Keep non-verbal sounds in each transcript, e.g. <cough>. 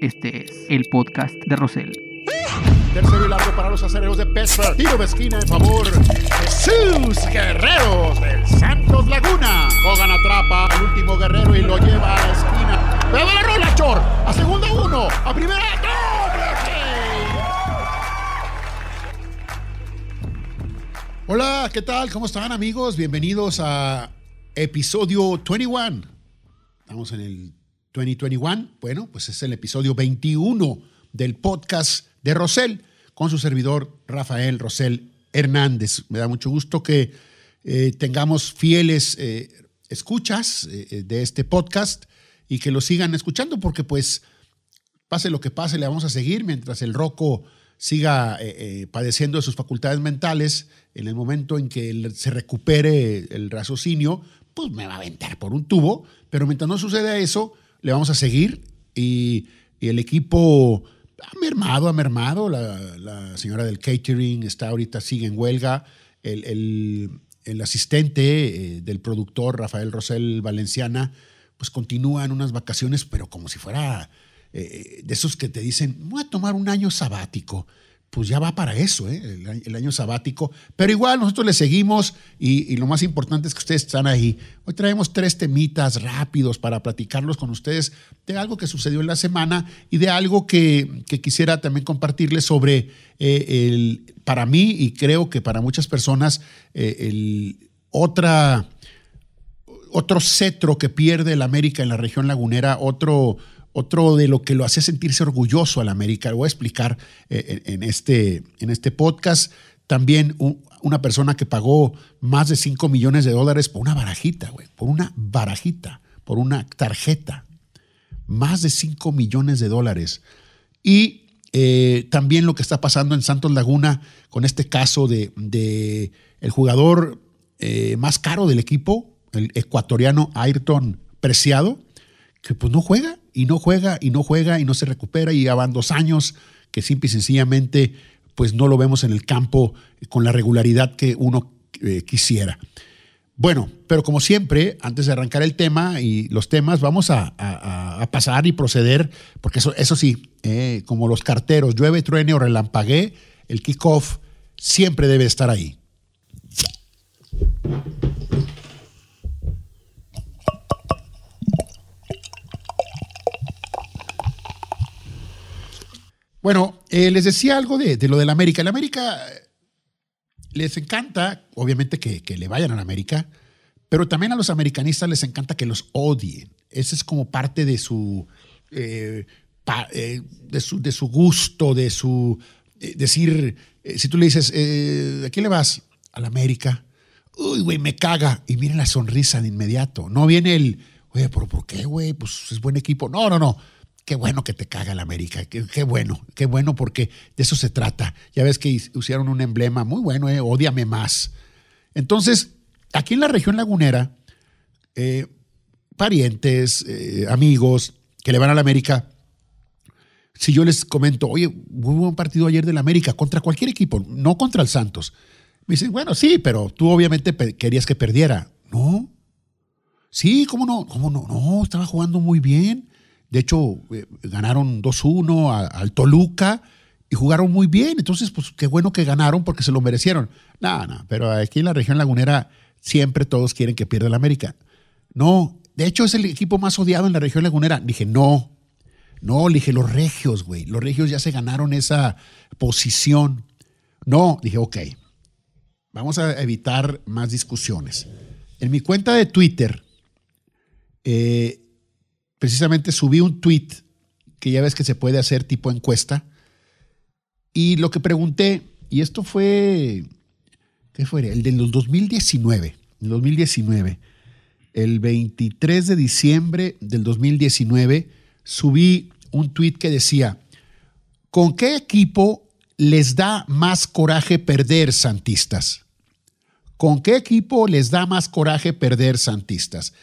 Este es el podcast de Rosell. Tercero y largo para los acereros de Pittsburgh. Tiro de esquina en favor de sus guerreros del Santos Laguna. Hogan atrapa al último guerrero y lo lleva a la esquina. ¡Pero la rola, Chor! A segunda uno. A primera. Hola, ¿qué tal? ¿Cómo están amigos? Bienvenidos a episodio 21. Estamos en el 2021. Bueno, pues es el episodio 21 del podcast de Rosell con su servidor Rafael Rosell Hernández. Me da mucho gusto que eh, tengamos fieles eh, escuchas eh, de este podcast y que lo sigan escuchando porque pues pase lo que pase, le vamos a seguir mientras el roco siga padeciendo de sus facultades mentales, en el momento en que se recupere el raciocinio, pues me va a aventar por un tubo, pero mientras no suceda eso, le vamos a seguir y, el equipo ha mermado, ha mermado. La, señora del catering está ahorita, sigue en huelga. El, asistente eh, del productor, Rafael Rosell Valenciana, pues continúa en unas vacaciones, pero como si fuera eh, de esos que te dicen, voy a tomar un año sabático pues ya va para eso, ¿eh? el, año sabático. Pero igual nosotros le seguimos y, lo más importante es que ustedes están ahí. Hoy traemos tres temitas rápidos para platicarlos con ustedes de algo que sucedió en la semana y de algo que, quisiera también compartirles sobre eh, el, para mí y creo que para muchas personas, eh, el otra, otro cetro que pierde el América en la región lagunera, otro otro de lo que lo hacía sentirse orgulloso al América. Lo voy a explicar eh, en, este, en este podcast. También una persona que pagó más de 5 millones de dólares por una barajita, güey, por una barajita, por una tarjeta. Más de 5 millones de dólares. Y eh, también lo que está pasando en Santos Laguna con este caso de, el jugador eh, más caro del equipo, el ecuatoriano Ayrton Preciado, que pues no juega y no juega y no juega y no se recupera y ya van dos años que simple y sencillamente pues no lo vemos en el campo con la regularidad que uno eh, quisiera. Bueno, pero como siempre, antes de arrancar el tema y los temas, vamos a, pasar y proceder, porque eso, eso sí, eh, como los carteros, llueve, truene o relampaguee, el kickoff siempre debe estar ahí. Bueno, eh, les decía algo de, lo del América. El América eh, les encanta, obviamente, que, le vayan a la América, pero también a los americanistas les encanta que los odien. Ese es como parte de su, eh, de su, de su gusto, de su decir, si tú le dices, ¿a quién le vas? A la América. Uy, güey, me caga. Y miren la sonrisa de inmediato. No viene el, oye, ¿pero por qué, güey? Pues es buen equipo. No, no, no qué bueno que te caga la América, qué, bueno, qué bueno porque de eso se trata. Ya ves que usaron un emblema muy bueno, eh, odiame más. Entonces, aquí en la región lagunera, eh, parientes, eh, amigos que le van a la América, si yo les comento, oye, hubo un partido ayer de la América contra cualquier equipo, no contra el Santos. Me dicen, bueno, sí, pero tú obviamente querías que perdiera. No. Sí, ¿cómo no? ¿Cómo no? No, estaba jugando muy bien. De hecho, eh, ganaron 2-1 al Toluca y jugaron muy bien. Entonces, pues qué bueno que ganaron porque se lo merecieron. No, no, pero aquí en la región lagunera siempre todos quieren que pierda el América. No, de hecho es el equipo más odiado en la región lagunera. Dije, no, no, le dije, los regios, güey. Los regios ya se ganaron esa posición. No, dije, ok, vamos a evitar más discusiones. En mi cuenta de Twitter, eh, precisamente subí un tweet que ya ves que se puede hacer tipo encuesta. Y lo que pregunté, y esto fue, ¿qué fue? El del 2019, el 2019, el 23 de diciembre del 2019, subí un tweet que decía, ¿con qué equipo les da más coraje perder santistas? ¿Con qué equipo les da más coraje perder santistas?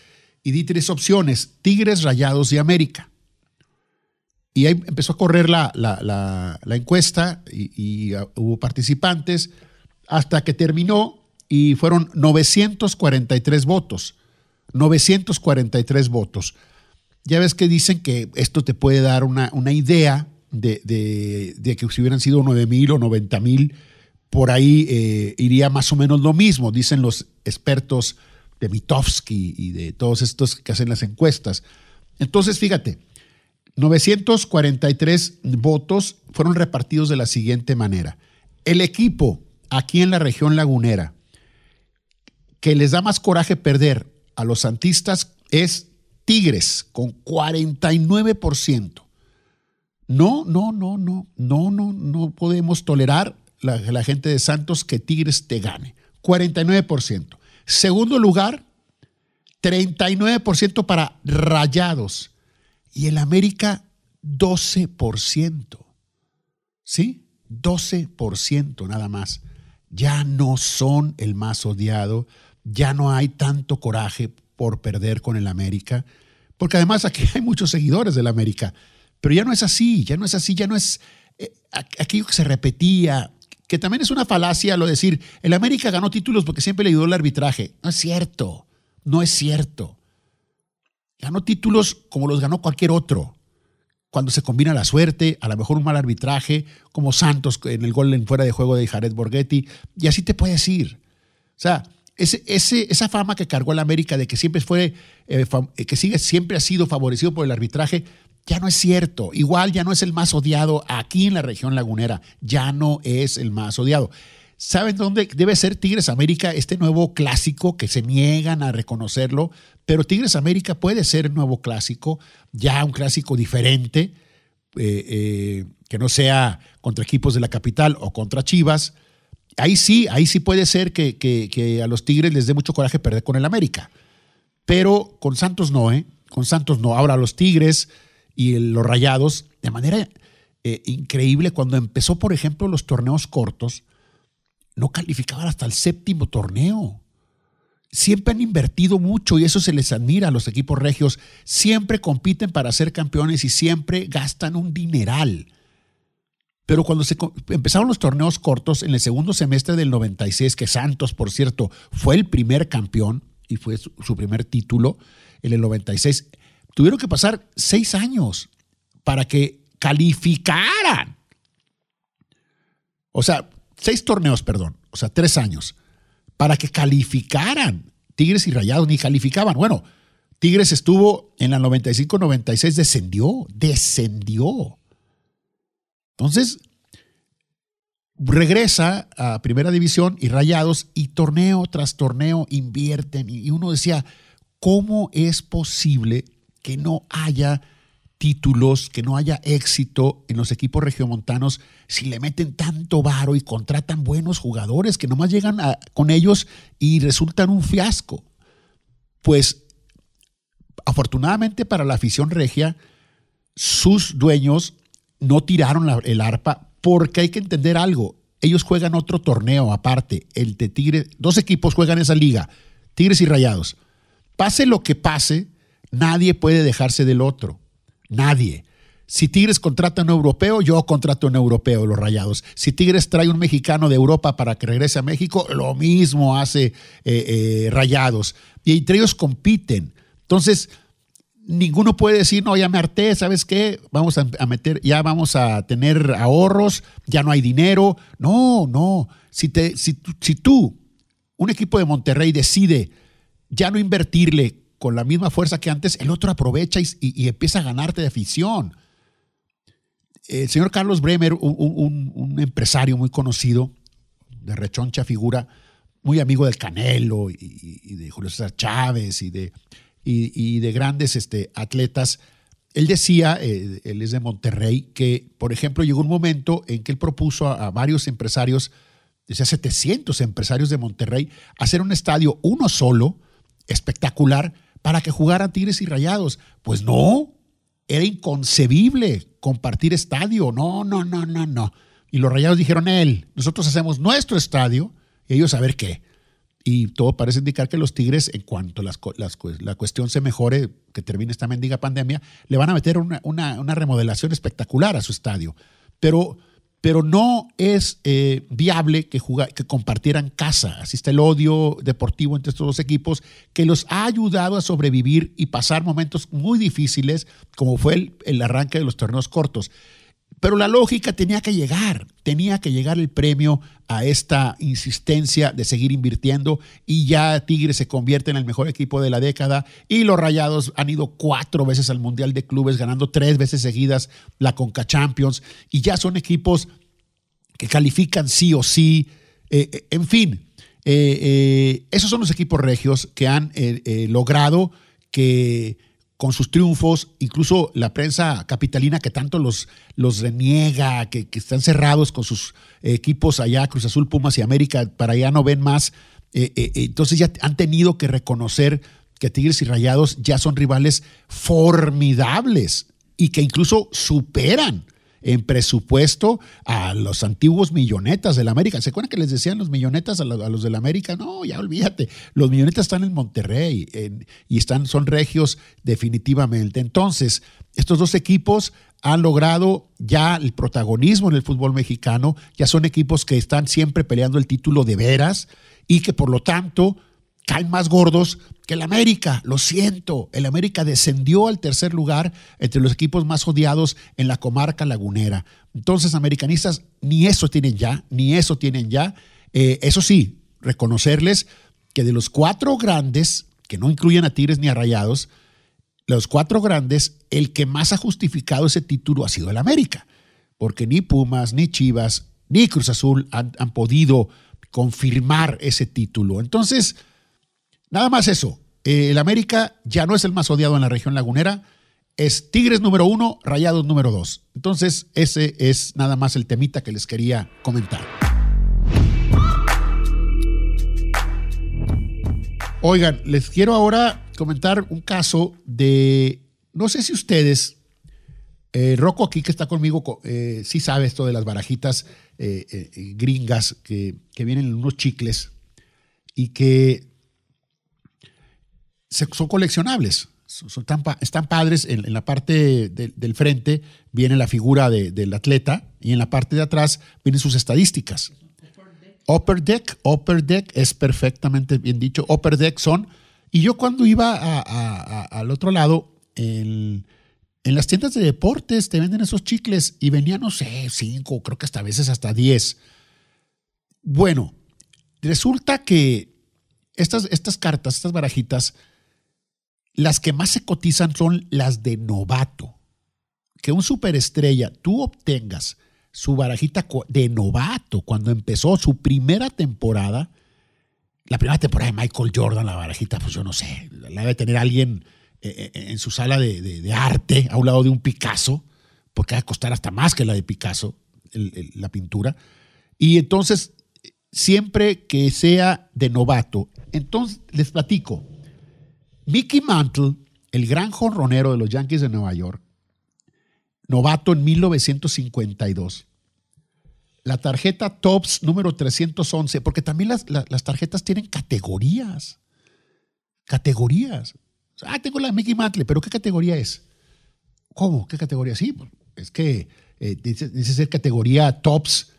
Y di tres opciones, Tigres, Rayados y América. Y ahí empezó a correr la, la, encuesta y, uh, hubo participantes hasta que terminó y fueron 943 votos. 943 votos. ya ves que dicen que esto te puede dar una, idea de, que si hubieran sido 9 mil o 90 mil, por ahí eh, iría más o menos lo mismo, dicen los expertos de Mitofsky y de todos estos que hacen las encuestas. Entonces, fíjate, 943 votos fueron repartidos de la siguiente manera. El equipo aquí en la región lagunera que les da más coraje perder a los santistas es Tigres con 49%. No, no, no, no, no, no, no podemos tolerar la, la gente de Santos que Tigres te gane. 49%. Segundo lugar, 39% para Rayados. Y el América, 12%. ¿Sí? 12% nada más. Ya no son el más odiado, ya no hay tanto coraje por perder con el América, porque además aquí <laughs> hay muchos seguidores del América, pero ya no es así, ya no es así, ya no es eh, aquello que se repetía, que también es una falacia lo de decir, el América ganó títulos porque siempre le ayudó el arbitraje. No es cierto, no es cierto. Ganó títulos como los ganó cualquier otro. Cuando se combina la suerte, a lo mejor un mal arbitraje, como Santos en el gol en fuera de juego de Jared Borghetti, y así te puedes ir. O sea, ese, esa fama que cargó el América de que siempre fue, eh, eh, que sigue, siempre ha sido favorecido por el arbitraje, ya no es cierto. Igual ya no es el más odiado aquí en la región lagunera, ya no es el más odiado. ¿Saben dónde debe ser Tigres América, este nuevo clásico que se niegan a reconocerlo? Pero Tigres América puede ser un nuevo clásico, ya un clásico diferente, eh, que no sea contra equipos de la capital o contra Chivas, ahí sí, ahí sí puede ser que, a los Tigres les dé mucho coraje perder con el América. Pero con Santos no, ¿eh? Con Santos no. Ahora los Tigres y los Rayados, de manera eh, increíble, cuando empezó, por ejemplo, los torneos cortos, no calificaban hasta el séptimo torneo. Siempre han invertido mucho y eso se les admira a los equipos regios. Siempre compiten para ser campeones y siempre gastan un dineral. Pero cuando se empezaron los torneos cortos en el segundo semestre del 96, que Santos, por cierto, fue el primer campeón y fue su, primer título en el 96, tuvieron que pasar seis años para que calificaran. O sea, seis torneos, perdón, o sea, tres años, para que calificaran. Tigres y Rayados ni calificaban. Bueno, Tigres estuvo en la 95-96, descendió, descendió. Entonces, regresa a Primera División y Rayados y torneo tras torneo invierten. Y uno decía, ¿cómo es posible que no haya títulos, que no haya éxito en los equipos regiomontanos si le meten tanto varo y contratan buenos jugadores que nomás llegan con ellos y resultan un fiasco? Pues afortunadamente para la afición regia, sus dueños no tiraron el arpa porque hay que entender algo. Ellos juegan otro torneo aparte, el de Tigres. Dos equipos juegan esa liga, Tigres y Rayados. Pase lo que pase, nadie puede dejarse del otro. Nadie. Si Tigres contrata a un europeo, yo contrato a un europeo, los rayados. Si Tigres trae un mexicano de Europa para que regrese a México, lo mismo hace eh, eh, rayados. Y entre ellos compiten. Entonces, ninguno puede decir, no, ya me harté, ¿sabes qué? Vamos a, meter, ya vamos a tener ahorros, ya no hay dinero. No, no. Si, te, si tú, un equipo de Monterrey, decide ya no invertirle con la misma fuerza que antes, el otro aprovecha y, empieza a ganarte de afición. El señor Carlos Bremer, un, empresario muy conocido, de rechoncha figura, muy amigo del Canelo y, de Julio César Chávez y de y, de grandes este, atletas. Él decía, eh, él es de Monterrey, que, por ejemplo, llegó un momento en que él propuso a, varios empresarios, decía 700 empresarios de Monterrey, hacer un estadio uno solo, espectacular, para que jugaran Tigres y Rayados. Pues no, era inconcebible compartir estadio. No, no, no, no, no. Y los Rayados dijeron, él, nosotros hacemos nuestro estadio y ellos a ver qué y todo parece indicar que los Tigres, en cuanto la cuestión se mejore, que termine esta mendiga pandemia, le van a meter una, remodelación espectacular a su estadio. Pero pero no es eh, viable que, que compartieran casa. Así está el odio deportivo entre estos dos equipos que los ha ayudado a sobrevivir y pasar momentos muy difíciles, como fue el, el arranque de los torneos cortos. Pero la lógica tenía que llegar, tenía que llegar el premio a esta insistencia de seguir invirtiendo y ya Tigres se convierte en el mejor equipo de la década y los Rayados han ido cuatro veces al Mundial de Clubes, ganando tres veces seguidas la Conca Champions y ya son equipos que califican sí o sí. Eh, eh, en fin, eh, esos son los equipos regios que han logrado que con sus triunfos, incluso la prensa capitalina que tanto los, los reniega, que, están cerrados con sus equipos allá, Cruz Azul, Pumas y América, para allá no ven más. Eh, eh, entonces ya han tenido que reconocer que Tigres y Rayados ya son rivales formidables y que incluso superan en presupuesto a los antiguos millonetas del América. ¿Se acuerdan que les decían los millonetas a, los, del América? No, ya olvídate. Los millonetas están en Monterrey y están, son regios definitivamente. Entonces, estos dos equipos han logrado ya el protagonismo en el fútbol mexicano, ya son equipos que están siempre peleando el título de veras y que por lo tanto caen más gordos que el América. Lo siento, el América descendió al tercer lugar entre los equipos más odiados en la comarca lagunera. Entonces, americanistas, ni eso tienen ya, ni eso tienen ya. Eh, eso sí, reconocerles que de los cuatro grandes, que no incluyen a Tigres ni a Rayados, los cuatro grandes, el que más ha justificado ese título ha sido el América, porque ni Pumas, ni Chivas, ni Cruz Azul han, han podido confirmar ese título. Entonces, Nada más eso. Eh, el América ya no es el más odiado en la región lagunera. Es Tigres número uno, Rayados número dos. Entonces, ese es nada más el temita que les quería comentar. Oigan, les quiero ahora comentar un caso de, no sé si ustedes, eh, Rocco aquí que está conmigo, eh, sí sabe esto de las barajitas gringas que, que vienen en unos chicles y que son coleccionables. Son, están padres. En, la parte del frente viene la figura del atleta y en la parte de atrás vienen sus estadísticas. Upper deck, upper deck es perfectamente bien dicho. Upper deck son. Y yo cuando iba al otro lado, en las tiendas de deportes te venden esos chicles y venían, no sé, cinco, creo que hasta a veces hasta diez. Bueno, resulta que estas, estas cartas, estas barajitas, las que más se cotizan son las de novato. Que un superestrella tú obtengas su barajita de novato cuando empezó su primera temporada. La primera temporada de Michael Jordan, la barajita, pues yo no sé, la debe tener alguien eh, eh, en su sala de, arte a un lado de un Picasso, porque va a costar hasta más que la de Picasso, la pintura. Y entonces, siempre que sea de novato, entonces les platico, Mickey Mantle, el gran jonronero de los Yankees de Nueva York, novato en 1952. La tarjeta TOPS número 311, porque también las, tarjetas tienen categorías. Categorías. Ah, tengo la Mickey Mantle, pero ¿qué categoría es? ¿Cómo? ¿Qué categoría? Sí, pues, es que eh, dice, ser categoría TOPS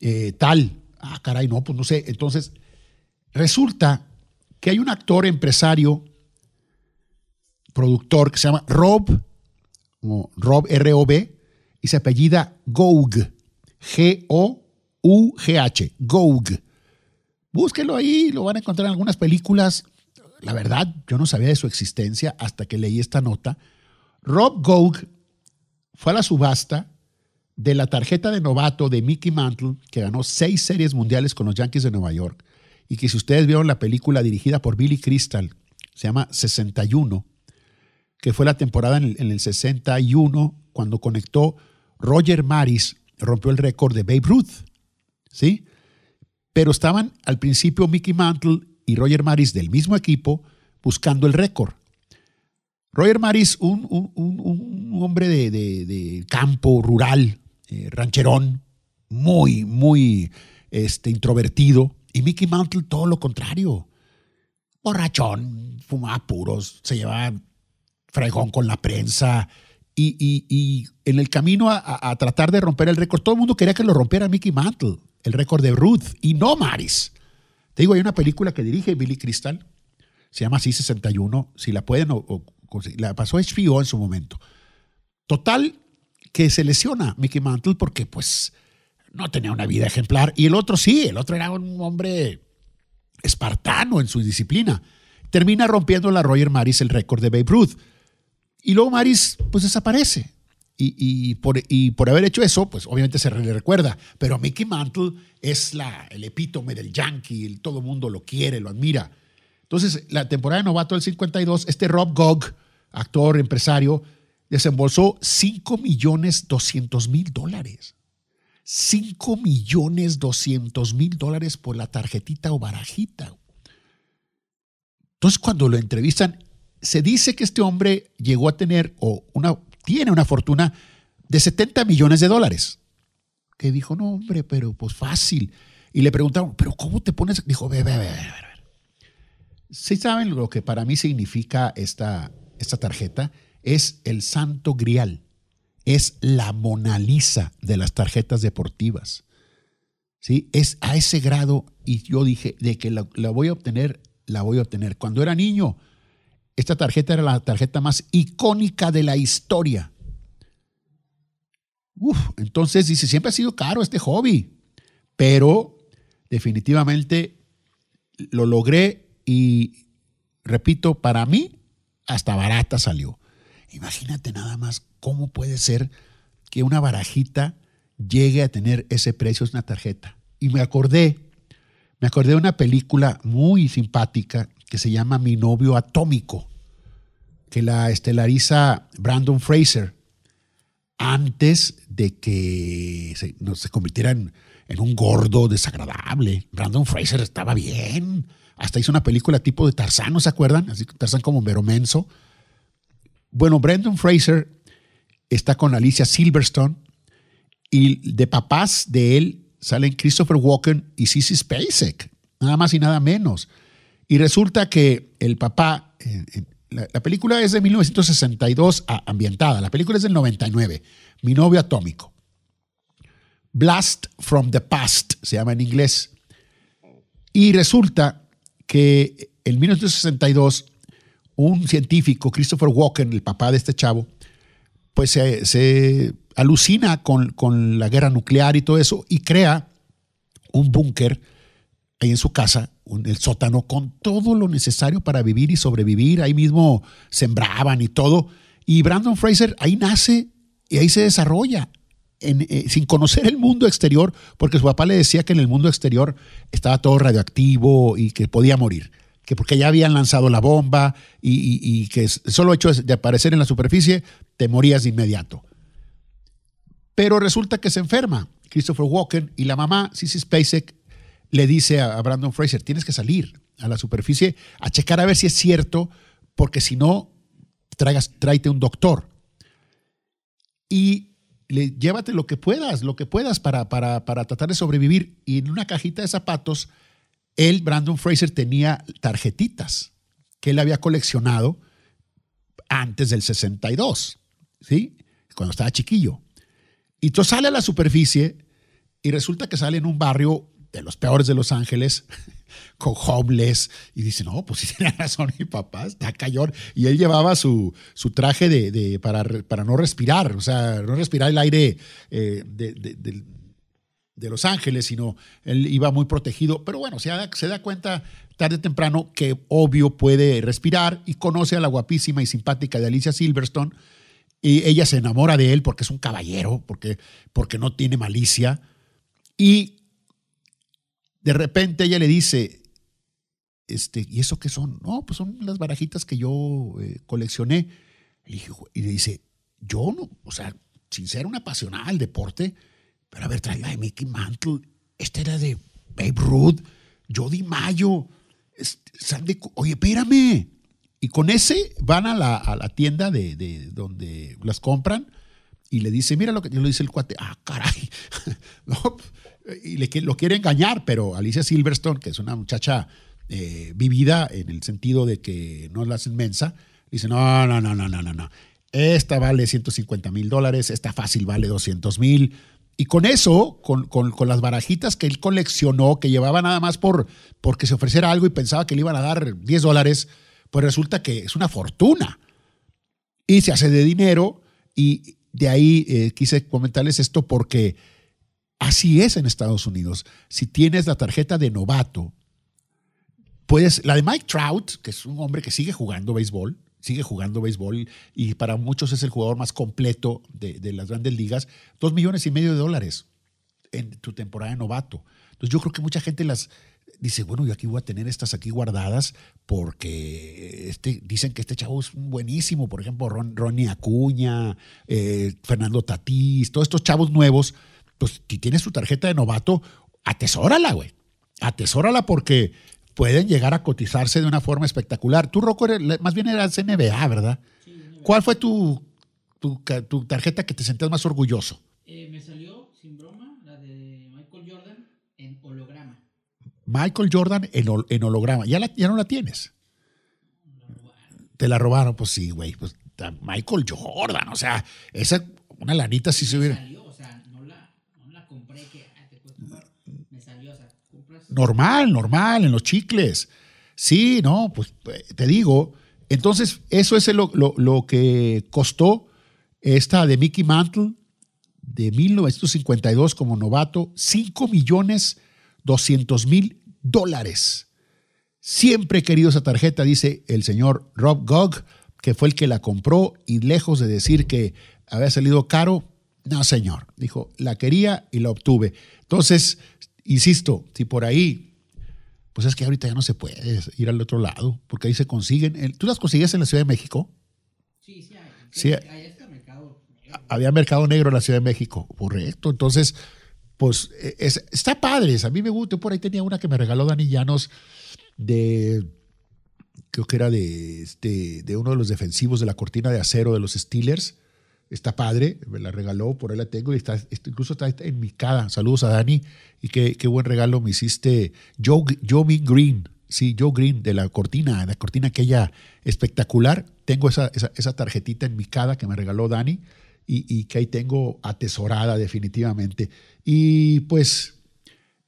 eh, tal. Ah, caray, no, pues no sé. Entonces, resulta que hay un actor empresario productor que se llama Rob, Rob R-O-B, y se apellida Goug, G-O-U-G-H, Goug. Búsquelo ahí, lo van a encontrar en algunas películas. La verdad, yo no sabía de su existencia hasta que leí esta nota. Rob Goug fue a la subasta de la tarjeta de novato de Mickey Mantle, que ganó seis series mundiales con los Yankees de Nueva York, y que si ustedes vieron la película dirigida por Billy Crystal, se llama 61, que fue la temporada en el, 61, cuando conectó Roger Maris, rompió el récord de Babe Ruth. ¿Sí? Pero estaban al principio Mickey Mantle y Roger Maris del mismo equipo buscando el récord. Roger Maris, un, hombre de, campo rural, eh, rancherón, muy, muy este, introvertido. Y Mickey Mantle todo lo contrario. Borrachón, fumaba puros, se llevaba fregón con la prensa Y, en el camino a, tratar de romper el récord, todo el mundo quería que lo rompiera Mickey Mantle, el récord de Ruth, y no Maris. Te digo, hay una película que dirige Billy Crystal, se llama así 61, si la pueden, o, la pasó HBO en su momento. Total, que se lesiona Mickey Mantle porque pues no tenía una vida ejemplar. Y el otro sí, el otro era un hombre espartano en su disciplina. Termina rompiendo la Roger Maris el récord de Babe Ruth. Y luego Maris pues desaparece. Y, por, por, haber hecho eso, pues obviamente se le recuerda. Pero Mickey Mantle es la, el epítome del yankee, todo el mundo lo quiere, lo admira. Entonces, la temporada de novato del 52, este Rob Gogg, actor, empresario, desembolsó 5 millones 200 mil dólares. 5 millones 200 mil dólares por la tarjetita o barajita. Entonces, cuando lo entrevistan, se dice que este hombre llegó a tener, o tiene una fortuna de 70 millones de dólares. Que dijo, no, hombre, pero pues fácil. Y le preguntaron, ¿pero cómo te pones? Dijo, ve, ve, ve, ve. ¿Sí saben lo que para mí significa esta, esta tarjeta? Es el santo grial. Es la Mona Lisa de las tarjetas deportivas. ¿Sí? Es a ese grado y yo dije, de que la voy a obtener, la voy a obtener. Cuando era niño, esta tarjeta era la tarjeta más icónica de la historia. Uf, entonces dice, siempre ha sido caro este hobby, pero definitivamente lo logré y, repito, para mí hasta barata salió. Imagínate nada más cómo puede ser que una barajita llegue a tener ese precio, es una tarjeta. Y me acordé, me acordé de una película muy simpática que se llama Mi novio atómico que la estelariza Brandon Fraser antes de que se, no, se convirtiera en, un gordo desagradable. Brandon Fraser estaba bien. Hasta hizo una película tipo de Tarzán, ¿no se acuerdan? Así Tarzán como Meromenso. Bueno, Brandon Fraser está con Alicia Silverstone y de papás de él salen Christopher Walken y Sissy Spacek, nada más y nada menos. Y resulta que el papá, la, película es de 1962 ambientada, la película es del 99, Mi novio atómico. Blast from the Past se llama en inglés. Y resulta que en 1962 un científico, Christopher Walken, el papá de este chavo, pues se, alucina con, con, la guerra nuclear y todo eso y crea un búnker ahí en su casa el sótano con todo lo necesario para vivir y sobrevivir. Ahí mismo sembraban y todo. Y Brandon Fraser ahí nace y ahí se desarrolla. Eh, sin conocer el mundo exterior, porque su papá le decía que en el mundo exterior estaba todo radioactivo y que podía morir, que porque ya habían lanzado la bomba y, que solo hecho de aparecer en la superficie te morías de inmediato. Pero resulta que se enferma Christopher Walken y la mamá, Sissy Spacek, le dice a Brandon Fraser, tienes que salir a la superficie a checar a ver si es cierto, porque si no, traigas, tráete un doctor. Y llévate lo que puedas, lo que puedas para, para, para tratar de sobrevivir. Y en una cajita de zapatos, él, Brandon Fraser, tenía tarjetitas que él había coleccionado antes del 62, ¿sí? Cuando estaba chiquillo. Y entonces sale a la superficie y resulta que sale en un barrio de los peores de Los Ángeles, <laughs> con homeless, y dice, no, pues sí tenía razón mi papá, está cayón. Y él llevaba su, su traje de, para, para, no respirar, o sea, no respirar el aire eh, de, Los Ángeles, sino él iba muy protegido. Pero bueno, se da, se da cuenta tarde o temprano que obvio puede respirar y conoce a la guapísima y simpática de Alicia Silverstone. Y ella se enamora de él porque es un caballero, porque, porque no tiene malicia. Y de repente ella le dice, este, ¿y eso qué son? No, pues son las barajitas que yo eh, coleccioné. Y, le dice, yo no, o sea, sin ser una apasionada del deporte, pero a ver, la de Mickey Mantle, esta era de Babe Ruth, Jody Mayo, oye, espérame. Y con ese van a la, tienda de, donde las compran y le dice, mira lo que le dice el cuate, ah, caray, <laughs> no, y le, lo quiere engañar, pero Alicia Silverstone, que es una muchacha eh, vivida en el sentido de que no la hacen mensa, dice, no, no, no, no, no, no, no. esta vale 150 mil dólares, esta fácil vale 200 mil. Y con eso, con, con, las barajitas que él coleccionó, que llevaba nada más por porque se ofreciera algo y pensaba que le iban a dar 10 dólares, pues resulta que es una fortuna. Y se hace de dinero y de ahí eh, quise comentarles esto porque así es en Estados Unidos. Si tienes la tarjeta de novato, puedes, la de Mike Trout, que es un hombre que sigue jugando béisbol, sigue jugando béisbol y para muchos es el jugador más completo de, las grandes ligas, dos millones y medio de dólares en tu temporada de novato. Entonces yo creo que mucha gente las dice, bueno, yo aquí voy a tener estas aquí guardadas porque este, dicen que este chavo es buenísimo, por ejemplo, Ronnie Acuña, eh, Fernando Tatís, todos estos chavos nuevos, pues si tienes tu tarjeta de novato, atesórala, güey. Atesórala porque pueden llegar a cotizarse de una forma espectacular. Tú, Rocco, más bien eras NBA, ¿verdad? Sí, ¿Cuál fue tu, tu, tarjeta que te sentías más orgulloso? Eh, me salió, sin broma, la de Michael Jordan en holograma. Michael Jordan en, holograma. ¿Ya, la, ¿Ya no la tienes? ¿Te la robaron? Pues sí, güey. Pues, Michael Jordan, o sea, esa, una lanita si se hubiera... Salió, o sea, no la, no la compré que ah, te puedes comprar. Me salió, o sea, Normal, normal, en los chicles. Sí, no, pues te digo. Entonces, eso es lo, lo, que costó esta de Mickey Mantle de 1952 como novato, 5 millones 200 mil dólares. Siempre he querido esa tarjeta, dice el señor Rob Gogg, que fue el que la compró y lejos de decir que había salido caro, no señor, dijo, la quería y la obtuve. Entonces, Insisto, si por ahí, pues es que ahorita ya no se puede ir al otro lado, porque ahí se consiguen. ¿Tú las consigues en la Ciudad de México? Sí, sí, hay. Sí, está mercado negro. Había mercado negro en la Ciudad de México, correcto. Entonces, pues e, está padre. A mí me gusta. Yo por ahí tenía una que me regaló Dani Llanos de creo que era de, este, de uno de los defensivos de la cortina de acero de los Steelers. Está padre, me la regaló, por ahí la tengo y está, incluso está en mi cara. Saludos a Dani y qué, qué buen regalo me hiciste. Joe, Joe Green, sí, Joe Green de la cortina, la cortina aquella espectacular. Tengo esa, esa, tarjetita en mi cara que me regaló Dani y, que ahí tengo atesorada definitivamente. Y pues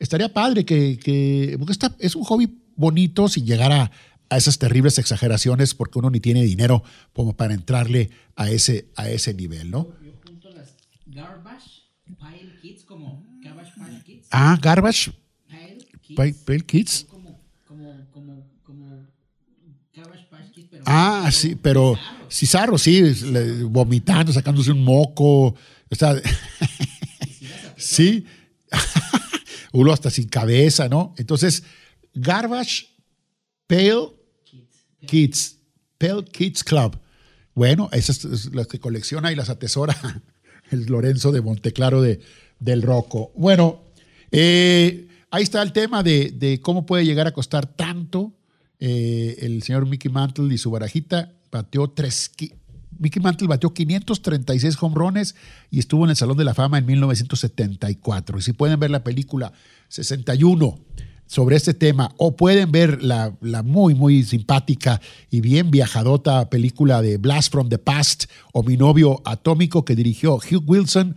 estaría padre que, que porque es un hobby bonito sin llegar a, a esas terribles exageraciones porque uno ni tiene dinero como para entrarle a ese, a ese nivel, ¿no? Yo junto las Garbage Pile Kids como Garbage Pile Kids. Ah, Garbage Pile Kids. Como, como, como, como Garbage Pile Kids, pero... Ah, sí, pero Cizarro, sí, vomitando, sacándose un moco. O sea, <laughs> sí. <laughs> Uno hasta sin cabeza, ¿no? Entonces, Garbage Pale Kids, Pell Kids Club. Bueno, esas es las que colecciona y las atesora <laughs> el Lorenzo de Monteclaro de, del Rocco. Bueno, eh, ahí está el tema de, cómo puede llegar a costar tanto. Eh, el señor Mickey Mantle y su barajita bateó tres. Mickey Mantle bateó 536 hombrones y estuvo en el Salón de la Fama en 1974. Y si pueden ver la película 61 sobre este tema o pueden ver la, muy, muy simpática y bien viajadota película de Blast from the Past o Mi novio atómico que dirigió Hugh Wilson,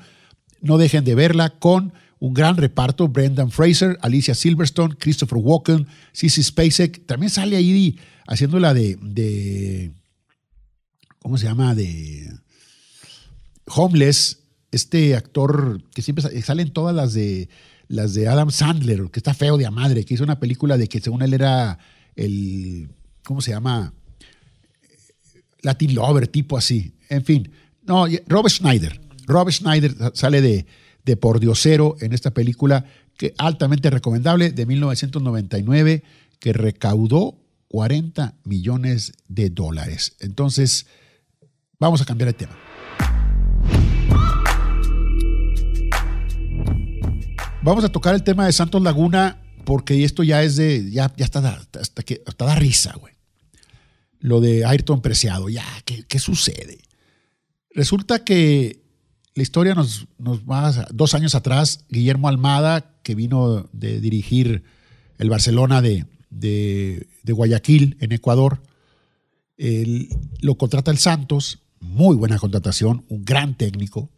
no dejen de verla con un gran reparto, Brendan Fraser, Alicia Silverstone, Christopher Walken, Sissy Spacek, también sale ahí haciéndola de, de ¿cómo se llama? De Homeless, este actor que siempre sale en todas las de las de Adam Sandler, que está feo de a madre, que hizo una película de que según él era el, ¿cómo se llama? Latin Lover, tipo así. En fin, no, Rob Schneider. Rob Schneider sale de, de por diosero en esta película que altamente recomendable de 1999 que recaudó 40 millones de dólares. Entonces, vamos a cambiar de tema. Vamos a tocar el tema de Santos Laguna porque esto ya es de, ya, ya está, hasta, que, hasta da risa, güey. Lo de Ayrton Preciado, ya, ¿qué, sucede? Resulta que la historia nos, nos va dos años atrás, Guillermo Almada, que vino de dirigir el Barcelona de, de, Guayaquil, en Ecuador, lo contrata el Santos muy buena contratación, un gran técnico.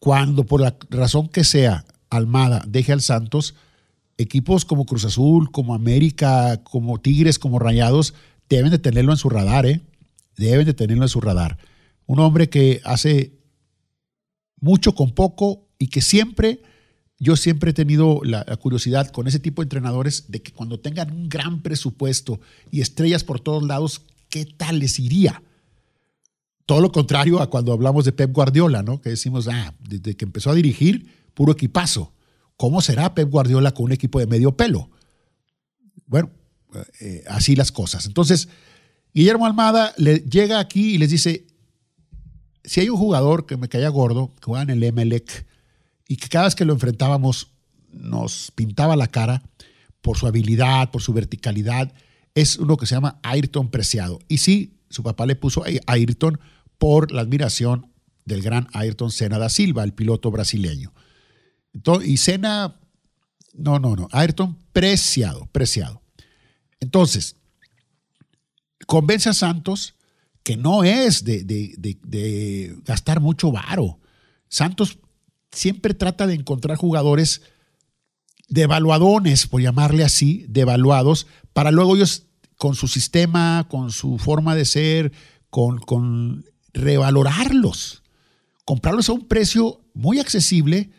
Cuando por la razón que sea Almada deje al Santos, equipos como Cruz Azul, como América, como Tigres, como Rayados, deben de tenerlo en su radar, ¿eh? Deben de tenerlo en su radar. Un hombre que hace mucho con poco y que siempre, yo siempre he tenido la, curiosidad con ese tipo de entrenadores de que cuando tengan un gran presupuesto y estrellas por todos lados, ¿qué tal les iría? Todo lo contrario a cuando hablamos de Pep Guardiola, ¿no? Que decimos, ah, desde que empezó a dirigir, puro equipazo. ¿Cómo será Pep Guardiola con un equipo de medio pelo? Bueno, eh, así las cosas. Entonces, Guillermo Almada le llega aquí y les dice, si hay un jugador que me caía gordo, que juega en el Emelec, y que cada vez que lo enfrentábamos nos pintaba la cara por su habilidad, por su verticalidad, es uno que se llama Ayrton Preciado. Y sí, su papá le puso Ayrton por la admiración del gran Ayrton Senna da Silva, el piloto brasileño. Y Senna, no, no, no, Ayrton preciado, preciado. Entonces, convence a Santos que no es de, gastar mucho varo. Santos siempre trata de encontrar jugadores devaluadones, por llamarle así, devaluados, para luego ellos con su sistema, con su forma de ser, con revalorarlos, comprarlos a un precio muy accesible,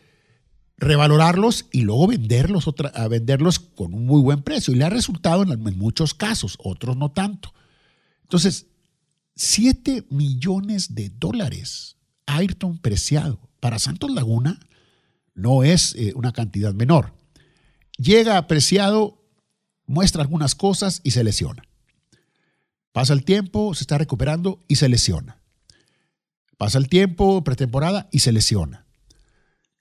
revalorarlos y luego venderlos, a venderlos con un muy buen precio. Y le ha resultado en, muchos casos, otros no tanto. Entonces, 7 millones de dólares, Ayrton Preciado, para Santos Laguna no es eh, una cantidad menor. Llega apreciado, muestra algunas cosas y se lesiona. Pasa el tiempo, se está recuperando y se lesiona. Pasa el tiempo, pretemporada y se lesiona.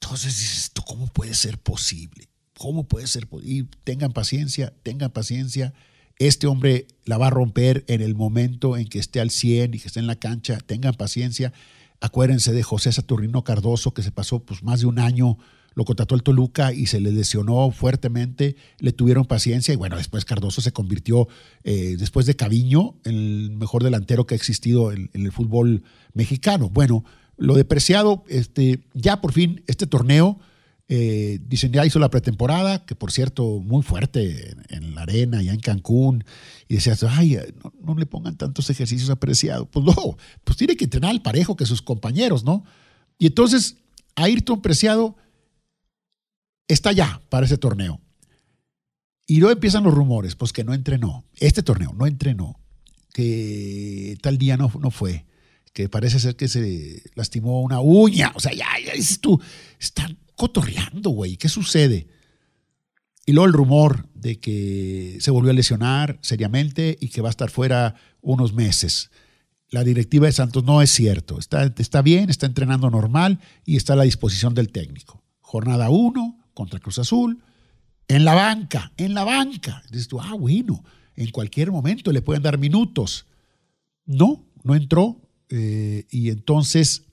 Entonces dices, ¿esto cómo puede ser posible? ¿Cómo puede ser posible? tengan paciencia, tengan paciencia. Este hombre la va a romper en el momento en que esté al 100 y que esté en la cancha. Tengan paciencia. Acuérdense de José Saturnino Cardoso, que se pasó pues, más de un año lo contrató el Toluca y se le lesionó fuertemente, le tuvieron paciencia y bueno, después Cardoso se convirtió, eh, después de Caviño, el mejor delantero que ha existido en, el fútbol mexicano. Bueno, lo depreciado, este, ya por fin este torneo, eh, dicen ya hizo la pretemporada, que por cierto, muy fuerte en, la arena, ya en Cancún, y decías, ay, no, no le pongan tantos ejercicios apreciados. Pues no, pues tiene que entrenar al parejo que sus compañeros, ¿no? Y entonces, Ayrton Preciado está ya para ese torneo. Y luego empiezan los rumores, pues que no entrenó. Este torneo no entrenó, que tal día no, no fue, que parece ser que se lastimó una uña. O sea, ya, ya dices tú, están cotorreando, güey. ¿Qué sucede? Y luego el rumor de que se volvió a lesionar seriamente y que va a estar fuera unos meses. La directiva de Santos no es cierto. Está, está bien, está entrenando normal y está a la disposición del técnico. Jornada 1, contra Cruz Azul, en la banca, en la banca. Dices tú, ah, bueno, en cualquier momento le pueden dar minutos. No, no entró. Eh, y entonces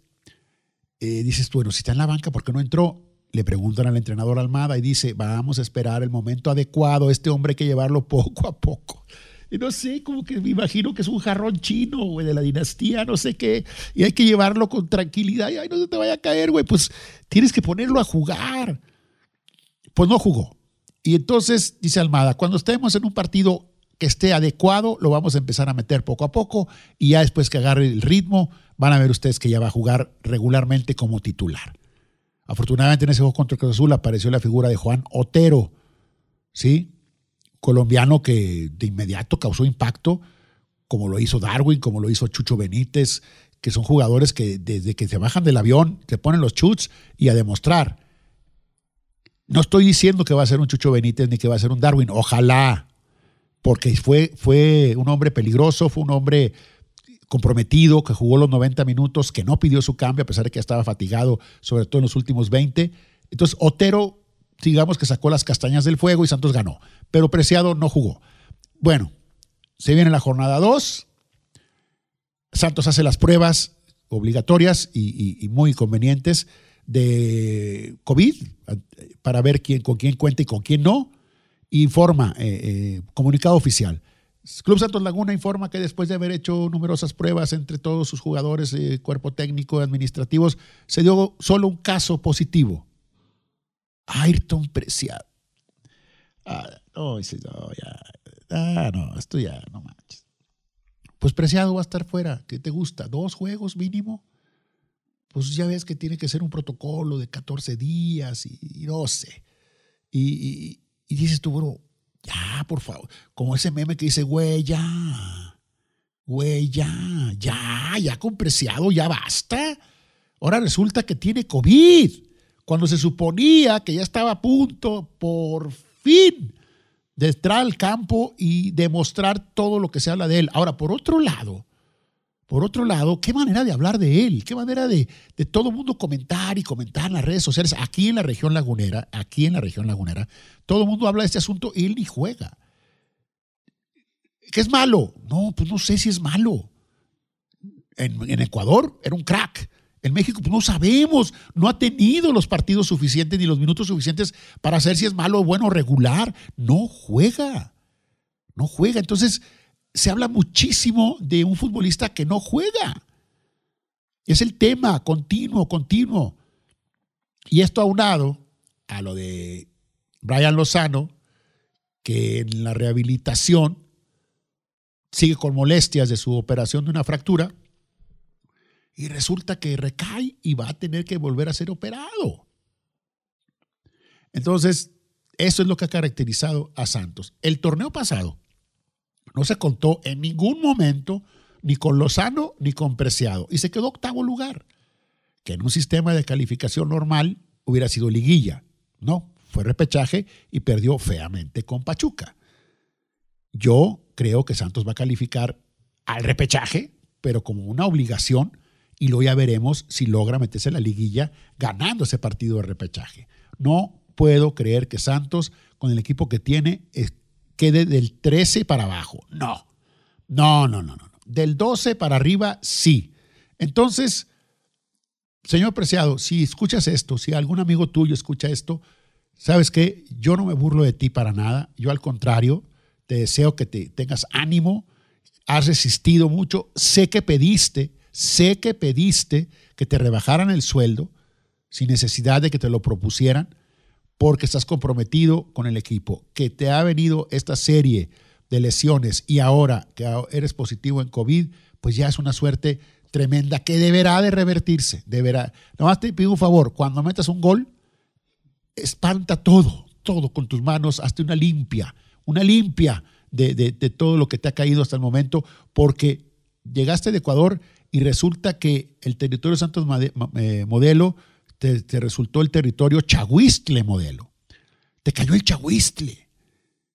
eh, dices bueno, si está en la banca, ¿por qué no entró? Le preguntan al entrenador Almada y dice, vamos a esperar el momento adecuado, este hombre hay que llevarlo poco a poco. Y no sé, como que me imagino que es un jarrón chino, güey, de la dinastía, no sé qué, y hay que llevarlo con tranquilidad, y ay, no se te vaya a caer, güey, pues tienes que ponerlo a jugar pues no jugó. Y entonces, dice Almada, cuando estemos en un partido que esté adecuado, lo vamos a empezar a meter poco a poco y ya después que agarre el ritmo, van a ver ustedes que ya va a jugar regularmente como titular. Afortunadamente en ese juego contra Cruz Azul apareció la figura de Juan Otero, ¿sí? Colombiano que de inmediato causó impacto, como lo hizo Darwin, como lo hizo Chucho Benítez, que son jugadores que desde que se bajan del avión, se ponen los chuts y a demostrar. No estoy diciendo que va a ser un Chucho Benítez ni que va a ser un Darwin, ojalá, porque fue, fue un hombre peligroso, fue un hombre comprometido, que jugó los 90 minutos, que no pidió su cambio a pesar de que estaba fatigado, sobre todo en los últimos 20. Entonces, Otero, digamos que sacó las castañas del fuego y Santos ganó, pero Preciado no jugó. Bueno, se viene la jornada 2, Santos hace las pruebas obligatorias y, y muy convenientes de COVID para ver quién, con quién cuenta y con quién no. Informa, eh, eh, comunicado oficial. Club Santos Laguna informa que después de haber hecho numerosas pruebas entre todos sus jugadores, eh, cuerpo técnico, administrativos, se dio solo un caso positivo. Ayrton Preciado. Ah, no, ya. Ah, no, esto ya, no manches. Pues Preciado va a estar fuera. ¿Qué te gusta? ¿Dos juegos mínimo? Pues ya ves que tiene que ser un protocolo de 14 días y. Y, y dices tú, bro, ya, por favor. Como ese meme que dice, güey, ya. Güey, ya, ya, ya con Preciado, ya basta. Ahora resulta que tiene COVID. Cuando se suponía que ya estaba a punto, por fin, de entrar al campo y demostrar todo lo que se habla de él. Ahora, por otro lado, por otro lado, qué manera de hablar de él, qué manera de, de todo el mundo comentar y comentar en las redes sociales. Aquí en la región lagunera, aquí en la región lagunera, todo el mundo habla de este asunto y él ni juega. ¿Qué es malo? No, pues no sé si es malo. En, en Ecuador era un crack. En México pues no sabemos, no ha tenido los partidos suficientes ni los minutos suficientes para saber si es malo bueno regular. No juega, no juega. Entonces se habla muchísimo de un futbolista que no juega. Es el tema continuo, continuo. Y esto aunado a lo de Brian Lozano, que en la rehabilitación sigue con molestias de su operación de una fractura y resulta que recae y va a tener que volver a ser operado. Entonces, eso es lo que ha caracterizado a Santos. El torneo pasado no se contó en ningún momento ni con Lozano ni con Preciado y se quedó octavo lugar, que en un sistema de calificación normal hubiera sido liguilla. No, fue repechaje y perdió feamente con Pachuca. Yo creo que Santos va a calificar al repechaje, pero como una obligación y luego ya veremos si logra meterse en la liguilla ganando ese partido de repechaje. No puedo creer que Santos, con el equipo que tiene, quede del 13 para abajo. No, no, no, no, no. Del 12 para arriba, sí. Entonces, señor Preciado, si escuchas esto, si algún amigo tuyo escucha esto, sabes que yo no me burlo de ti para nada. Yo al contrario, te deseo que te tengas ánimo. Has resistido mucho. Sé que pediste Sé que pediste que te rebajaran el sueldo sin necesidad de que te lo propusieran porque estás comprometido con el equipo, que te ha venido esta serie de lesiones y ahora que eres positivo en COVID, pues ya es una suerte tremenda que deberá de revertirse, deberá. Nomás te pido un favor, cuando metas un gol, espanta todo, todo con tus manos, hazte una limpia, una limpia de, de todo lo que te ha caído hasta el momento, porque llegaste de Ecuador y resulta que el territorio Santos eh, Modelo te, resultó el territorio Chahuistle Modelo. Te cayó el Chahuistle.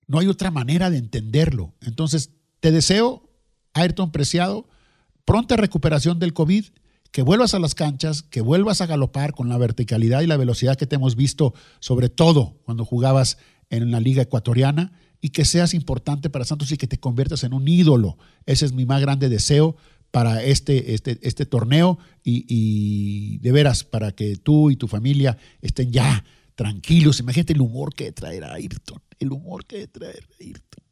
No hay otra manera de entenderlo. Entonces, te deseo, Ayrton Preciado, pronta recuperación del COVID, que vuelvas a las canchas, que vuelvas a galopar con la verticalidad y la velocidad que te hemos visto, sobre todo cuando jugabas en la Liga Ecuatoriana, y que seas importante para Santos y que te conviertas en un ídolo. Ese es mi más grande deseo para este, este, este torneo y, de veras para que tú y tu familia estén ya tranquilos. Imagínate el humor que traer a Ayrton, el humor que traer a Ayrton.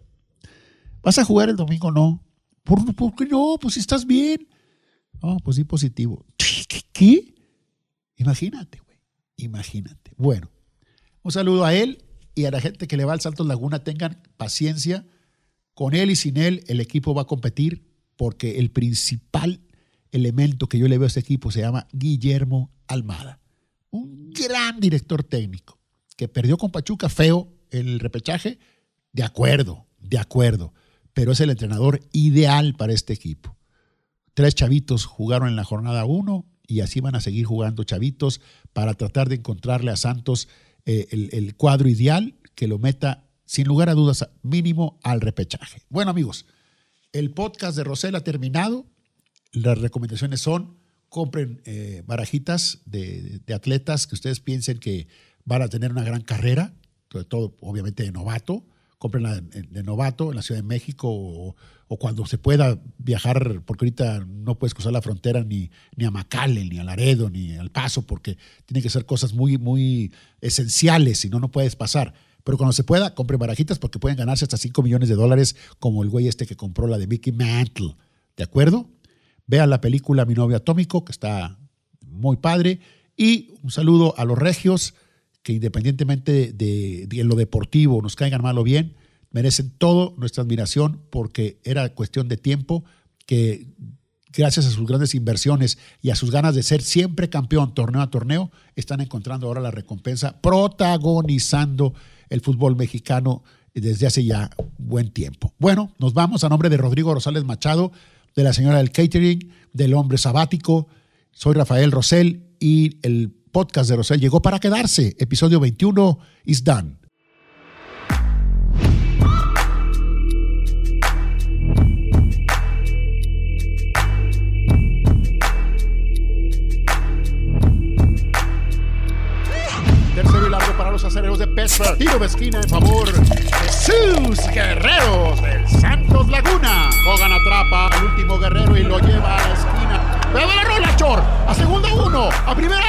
¿Vas a jugar el domingo? No. ¿Por, qué no? Pues si estás bien. No, pues sí, positivo. ¿Qué? Imagínate, güey. Imagínate. Bueno, un saludo a él y a la gente que le va al Saltos Laguna. Tengan paciencia. Con él y sin él, el equipo va a competir porque el principal elemento que yo le veo a este equipo se llama Guillermo Almada, un gran director técnico que perdió con Pachuca feo el repechaje, de acuerdo, de acuerdo, pero es el entrenador ideal para este equipo. Tres chavitos jugaron en la jornada uno y así van a seguir jugando chavitos para tratar de encontrarle a Santos eh, el, el cuadro ideal que lo meta sin lugar a dudas mínimo al repechaje. Bueno amigos, el podcast de Rosel ha terminado. Las recomendaciones son, compren eh, barajitas de, atletas que ustedes piensen que van a tener una gran carrera, sobre todo obviamente de novato. Comprenla de, de novato en la Ciudad de México o, cuando se pueda viajar, porque ahorita no puedes cruzar la frontera ni, ni a McAllen, ni a Laredo, ni al Paso, porque tienen que ser cosas muy, muy esenciales, si no, no puedes pasar Pero cuando se pueda, compren barajitas porque pueden ganarse hasta 5 millones de dólares, como el güey este que compró la de Mickey Mantle. ¿De acuerdo? Vean la película Mi novio atómico, que está muy padre. Y un saludo a los regios, que independientemente de, de, lo deportivo, nos caigan mal o bien, merecen toda nuestra admiración porque era cuestión de tiempo que gracias a sus grandes inversiones y a sus ganas de ser siempre campeón torneo a torneo, están encontrando ahora la recompensa protagonizando el fútbol mexicano desde hace ya buen tiempo. Bueno, nos vamos a nombre de Rodrigo Rosales Machado, de la señora del catering, del hombre sabático. Soy Rafael Rosell y el podcast de Rosell llegó para quedarse. Episodio 21 is done. Los de Pittsburgh. Tiro de esquina en favor de Jesús Guerreros del Santos Laguna. Hogan atrapa al último guerrero y lo lleva a la esquina. Pero la rola, Chor. A segunda uno. A primera